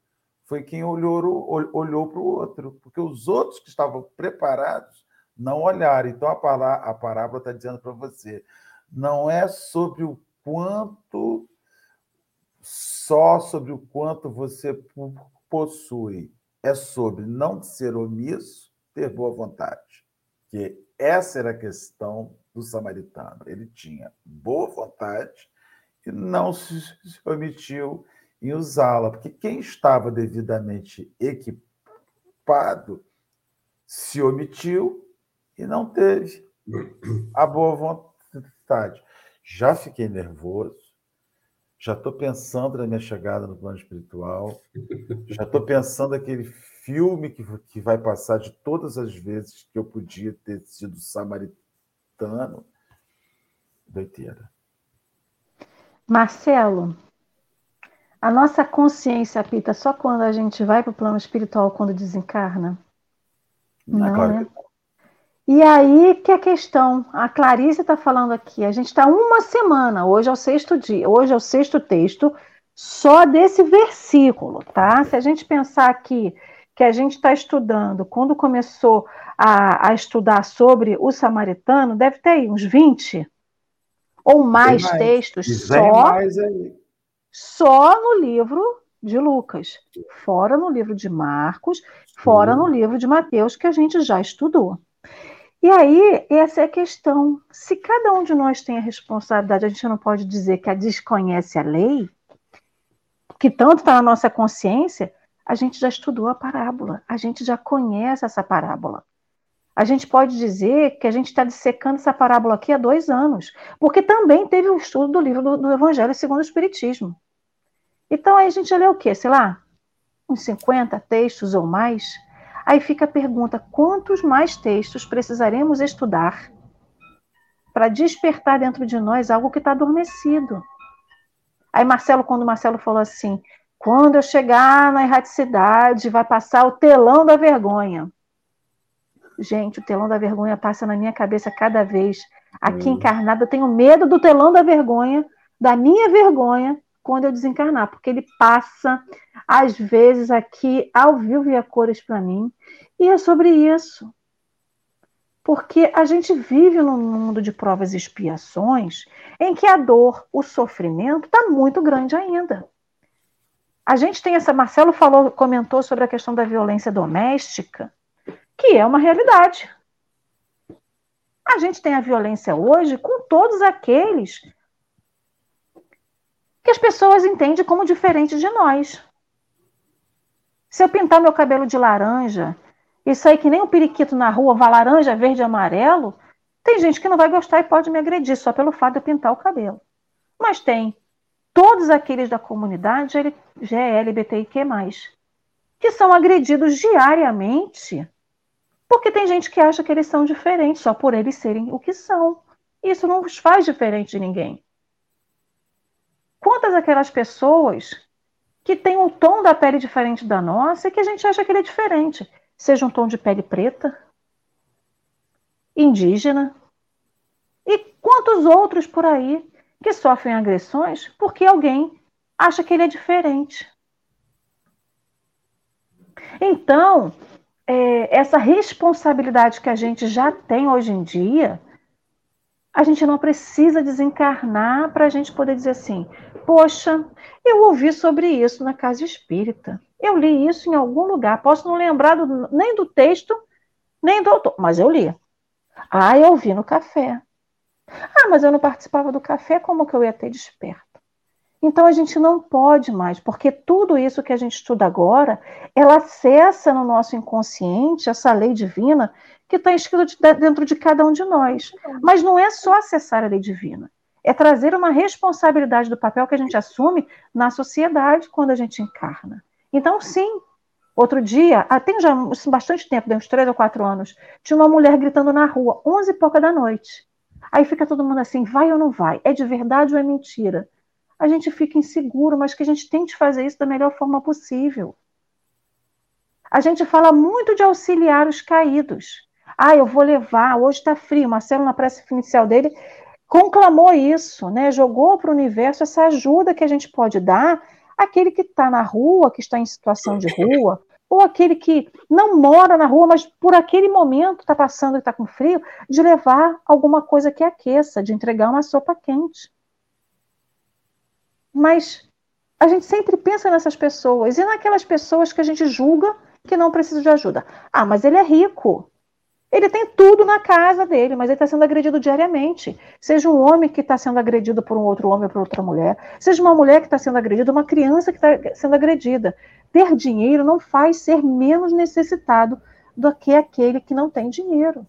foi quem olhou, para o outro, porque os outros que estavam preparados não olharam. Então a parábola está dizendo para você: não é sobre o quanto, só sobre o quanto você possui, é sobre não ser omisso, ter boa vontade. Que essa era a questão do samaritano. Ele tinha boa vontade e não se omitiu em usá-la, porque quem estava devidamente equipado se omitiu e não teve a boa vontade. Já fiquei nervoso, já estou pensando na minha chegada no plano espiritual, já estou pensando aquele filme que, que vai passar de todas as vezes que eu podia ter sido samaritano. Doiteira. Marcelo, a nossa consciência apita só quando a gente vai para o plano espiritual, quando desencarna? Não, claro né? E aí que é a questão, a Clarice está falando aqui, a gente está uma semana, hoje é o sexto dia, hoje é o sexto texto, só desse versículo, tá? Se a gente pensar aqui que a gente está estudando, quando começou a, a, estudar sobre o samaritano, deve ter aí uns 20 ou mais, mais. textos só, mais só no livro de Lucas, fora no livro de Marcos, fora no livro de Mateus, que a gente já estudou. E aí, essa é a questão. Se cada um de nós tem a responsabilidade, a gente não pode dizer que a desconhece a lei, que tanto está na nossa consciência, a gente já estudou a parábola, a gente já conhece essa parábola. A gente pode dizer que a gente está dissecando essa parábola aqui há dois anos, porque também teve um estudo do livro do, do Evangelho segundo o Espiritismo. Então aí a gente já leu o quê? Sei lá, uns 50 textos ou mais Aí fica a pergunta: quantos mais textos precisaremos estudar para despertar dentro de nós algo que está adormecido? Aí Marcelo, quando Marcelo falou assim, quando eu chegar na erraticidade, vai passar o telão da vergonha. Gente, o telão da vergonha passa na minha cabeça cada vez. Aqui hum. encarnada, eu tenho medo do telão da vergonha, da minha vergonha, quando eu desencarnar, porque ele passa, às vezes, aqui ao vivo e a cores para mim, e é sobre isso. Porque a gente vive num mundo de provas e expiações em que a dor, o sofrimento está muito grande ainda. A gente tem essa. Marcelo falou, comentou sobre a questão da violência doméstica, que é uma realidade. A gente tem a violência hoje com todos aqueles que as pessoas entendem como diferente de nós. Se eu pintar meu cabelo de laranja e sair que nem um periquito na rua, vá laranja, verde e amarelo, tem gente que não vai gostar e pode me agredir só pelo fato de eu pintar o cabelo. Mas tem todos aqueles da comunidade GLBTIQ+, que são agredidos diariamente porque tem gente que acha que eles são diferentes só por eles serem o que são. Isso não os faz diferente de ninguém. Quantas aquelas pessoas que têm um tom da pele diferente da nossa e que a gente acha que ele é diferente? Seja um tom de pele preta, indígena, e quantos outros por aí que sofrem agressões porque alguém acha que ele é diferente. Então, é, essa responsabilidade que a gente já tem hoje em dia a gente não precisa desencarnar para a gente poder dizer assim: poxa, eu ouvi sobre isso na casa espírita. Eu li isso em algum lugar. Posso não lembrar do, nem do texto, nem do autor, mas eu li. Ah, eu vi no café. Ah, mas eu não participava do café, como que eu ia ter desperto? Então a gente não pode mais, porque tudo isso que a gente estuda agora, ela acessa no nosso inconsciente essa lei divina que está escrito dentro de cada um de nós. Mas não é só acessar a lei divina, é trazer uma responsabilidade do papel que a gente assume na sociedade quando a gente encarna. Então, sim, outro dia, ah, tem já bastante tempo, uns três ou quatro anos, tinha uma mulher gritando na rua, onze e pouca da noite. Aí fica todo mundo assim, vai ou não vai? É de verdade ou é mentira? A gente fica inseguro, mas que a gente tente fazer isso da melhor forma possível. A gente fala muito de auxiliar os caídos. Ah, eu vou levar, hoje está frio. Marcelo, na prece inicial dele, conclamou isso, né? jogou para o universo essa ajuda que a gente pode dar àquele que está na rua, que está em situação de rua, ou aquele que não mora na rua, mas por aquele momento está passando e está com frio, de levar alguma coisa que aqueça, de entregar uma sopa quente. Mas a gente sempre pensa nessas pessoas e naquelas pessoas que a gente julga que não precisam de ajuda. Ah, mas ele é rico. Ele tem tudo na casa dele, mas ele está sendo agredido diariamente. Seja um homem que está sendo agredido por um outro homem ou por outra mulher, seja uma mulher que está sendo agredida, uma criança que está sendo agredida. Ter dinheiro não faz ser menos necessitado do que aquele que não tem dinheiro.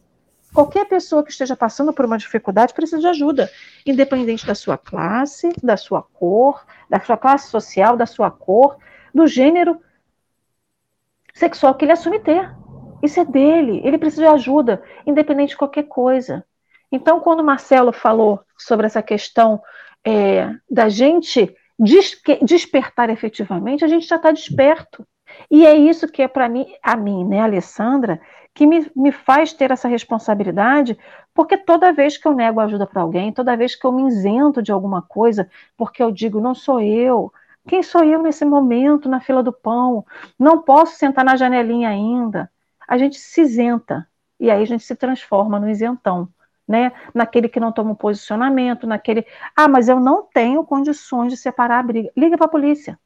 Qualquer pessoa que esteja passando por uma dificuldade precisa de ajuda, independente da sua classe, da sua cor, da sua classe social, da sua cor, do gênero sexual que ele assume ter. Isso é dele, ele precisa de ajuda, independente de qualquer coisa. Então, quando o Marcelo falou sobre essa questão é, da gente despertar efetivamente, a gente já está desperto. E é isso que é para mim, a mim, né, Alessandra, que me, me faz ter essa responsabilidade, porque toda vez que eu nego ajuda para alguém, toda vez que eu me isento de alguma coisa, porque eu digo, não sou eu, quem sou eu nesse momento na fila do pão? Não posso sentar na janelinha ainda a gente se isenta, e aí a gente se transforma no isentão, né? Naquele que não toma um posicionamento, naquele, ah, mas eu não tenho condições de separar a briga. Liga para a polícia.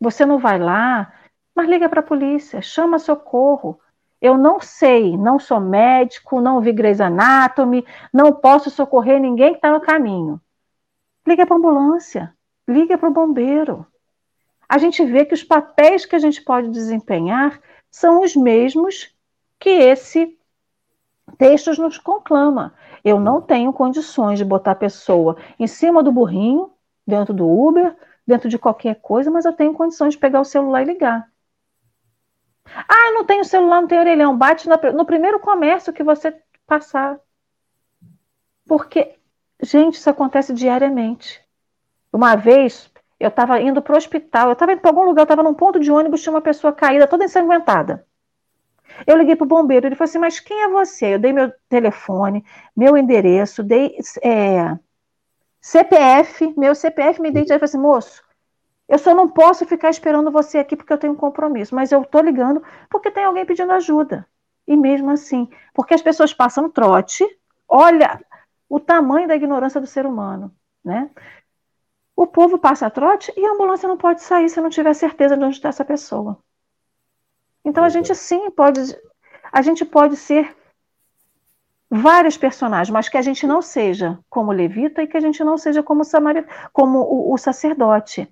Você não vai lá, mas liga para a polícia, chama socorro. Eu não sei, não sou médico, não vi Grey's Anatomy, não posso socorrer ninguém que está no caminho. Liga para a ambulância, liga para o bombeiro. A gente vê que os papéis que a gente pode desempenhar são os mesmos que esse texto nos conclama. Eu não tenho condições de botar a pessoa em cima do burrinho, dentro do Uber, dentro de qualquer coisa, mas eu tenho condições de pegar o celular e ligar. Ah, não tenho celular, não tenho orelhão. Bate no primeiro comércio que você passar. Porque, gente, isso acontece diariamente. Uma vez, eu estava indo para o hospital, eu estava indo para algum lugar, eu estava num ponto de ônibus, tinha uma pessoa caída, toda ensanguentada. Eu liguei para o bombeiro, ele falou assim, mas quem é você? Eu dei meu telefone, meu endereço, dei é, CPF, meu CPF me identificou, ele falou assim, moço, eu só não posso ficar esperando você aqui porque eu tenho um compromisso, mas eu estou ligando porque tem alguém pedindo ajuda. E mesmo assim, porque as pessoas passam trote, olha o tamanho da ignorância do ser humano, né? O povo passa trote e a ambulância não pode sair se não tiver certeza de onde está essa pessoa. Então a gente sim pode, a gente pode ser vários personagens, mas que a gente não seja como levita e que a gente não seja como, como o, o sacerdote.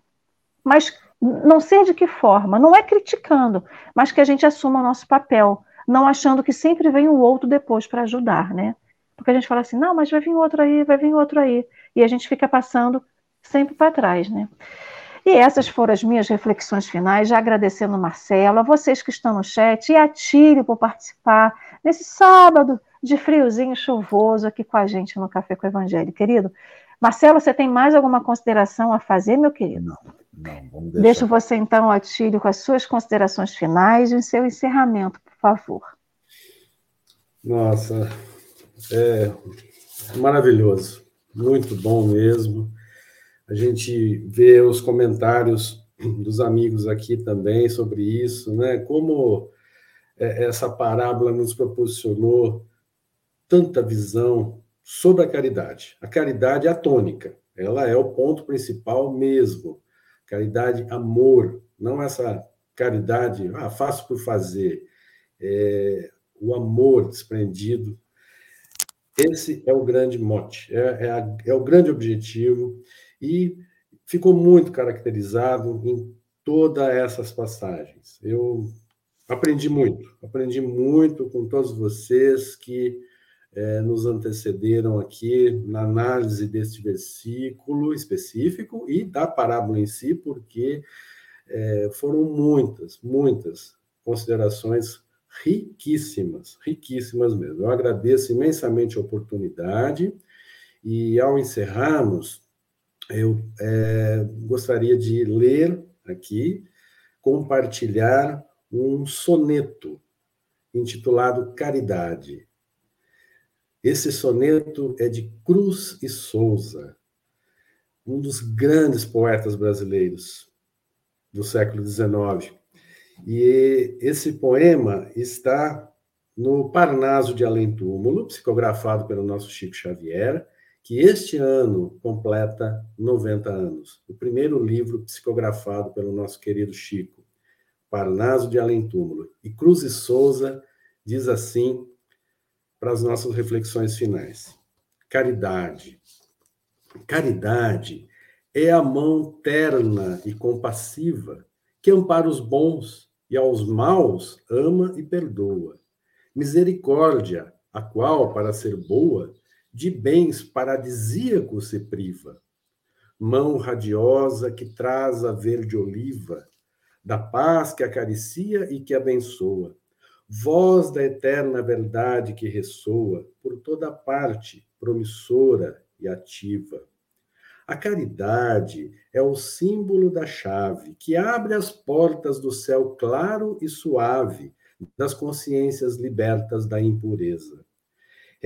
Mas não ser de que forma? Não é criticando, mas que a gente assuma o nosso papel, não achando que sempre vem o outro depois para ajudar, né? Porque a gente fala assim, não, mas vai vir outro aí, vai vir outro aí. E a gente fica passando sempre para trás, né? E essas foram as minhas reflexões finais, já agradecendo Marcelo, a vocês que estão no chat e a Tílio por participar nesse sábado de friozinho chuvoso aqui com a gente no Café com o Evangelho, querido. Marcelo, você tem mais alguma consideração a fazer, meu querido? Não, não, vamos deixar. Deixo você então, Atílio, com as suas considerações finais e o seu encerramento, por favor. Nossa, é maravilhoso, muito bom mesmo. A gente vê os comentários dos amigos aqui também sobre isso, né? Como é, essa parábola nos proporcionou tanta visão sobre a caridade. A caridade é a tônica, ela é o ponto principal mesmo. Caridade, amor, não essa caridade, ah, faço por fazer. É, o amor desprendido. Esse é o grande mote, é, é, a, é o grande objetivo e ficou muito caracterizado em todas essas passagens. Eu aprendi muito, aprendi muito com todos vocês que é, nos antecederam aqui na análise deste versículo específico e da parábola em si, porque é, foram muitas, muitas considerações riquíssimas, riquíssimas mesmo. Eu agradeço imensamente a oportunidade e, ao encerrarmos, eu é, gostaria de ler aqui, compartilhar um soneto intitulado Caridade. Esse soneto é de Cruz e Souza, um dos grandes poetas brasileiros do século XIX. E esse poema está no Parnaso de Além Túmulo, psicografado pelo nosso Chico Xavier, que este ano completa 90 anos. O primeiro livro psicografado pelo nosso querido Chico, Parnaso de Além Túmulo. E Cruz e Souza diz assim para as nossas reflexões finais. Caridade. Caridade é a mão terna e compassiva que ampara os bons e aos maus ama e perdoa. Misericórdia, a qual, para ser boa, de bens paradisíacos se priva. Mão radiosa que traz a verde oliva, da paz que acaricia e que abençoa. Voz da eterna verdade que ressoa por toda parte, promissora e ativa. A caridade é o símbolo da chave que abre as portas do céu claro e suave das consciências libertas da impureza.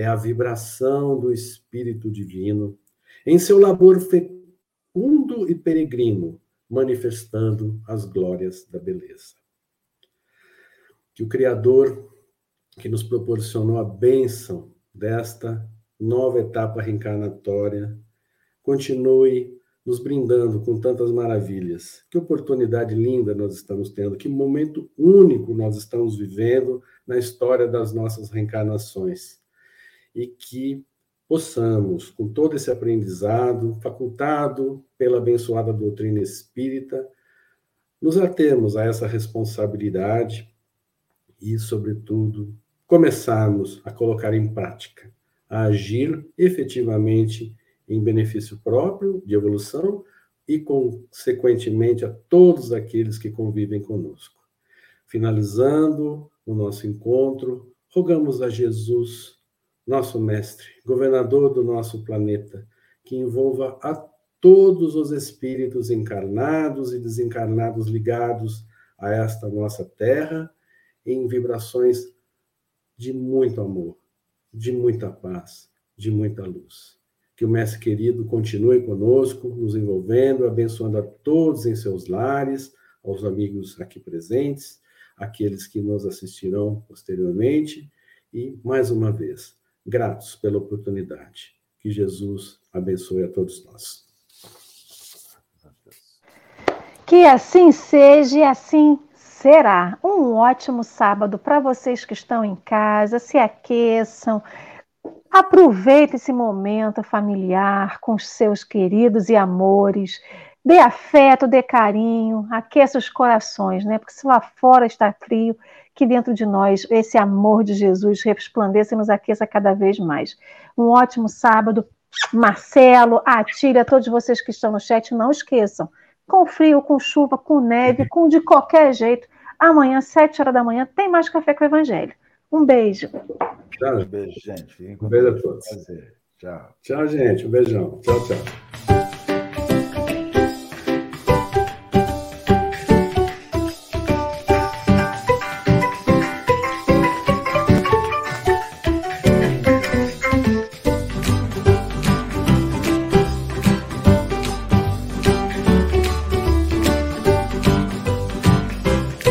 É a vibração do Espírito Divino em seu labor fecundo e peregrino, manifestando as glórias da beleza. Que o Criador, que nos proporcionou a bênção desta nova etapa reencarnatória, continue nos brindando com tantas maravilhas. Que oportunidade linda nós estamos tendo, que momento único nós estamos vivendo na história das nossas reencarnações. E que possamos, com todo esse aprendizado, facultado pela abençoada doutrina espírita, nos atemos a essa responsabilidade e, sobretudo, começarmos a colocar em prática, a agir efetivamente em benefício próprio de evolução e, consequentemente, a todos aqueles que convivem conosco. Finalizando o nosso encontro, rogamos a Jesus, nosso Mestre, governador do nosso planeta, que envolva a todos os espíritos encarnados e desencarnados ligados a esta nossa terra em vibrações de muito amor, de muita paz, de muita luz. Que o Mestre querido continue conosco, nos envolvendo, abençoando a todos em seus lares, aos amigos aqui presentes, aqueles que nos assistirão posteriormente, e, mais uma vez, gratos pela oportunidade. Que Jesus abençoe a todos nós. Que assim seja e assim será. Um ótimo sábado para vocês que estão em casa, se aqueçam, Aproveite esse momento familiar com os seus queridos e amores. Dê afeto, dê carinho, aqueça os corações, né? Porque se lá fora está frio, que dentro de nós esse amor de Jesus resplandeça e nos aqueça cada vez mais. Um ótimo sábado. Marcelo, Atília, todos vocês que estão no chat, não esqueçam. Com frio, com chuva, com neve, com de qualquer jeito, amanhã, sete horas da manhã, tem mais café com o Evangelho. Um beijo. Tchau. Um beijo, gente. Um beijo a todos. Prazer. Tchau. Tchau, gente. Um beijão. Tchau, tchau.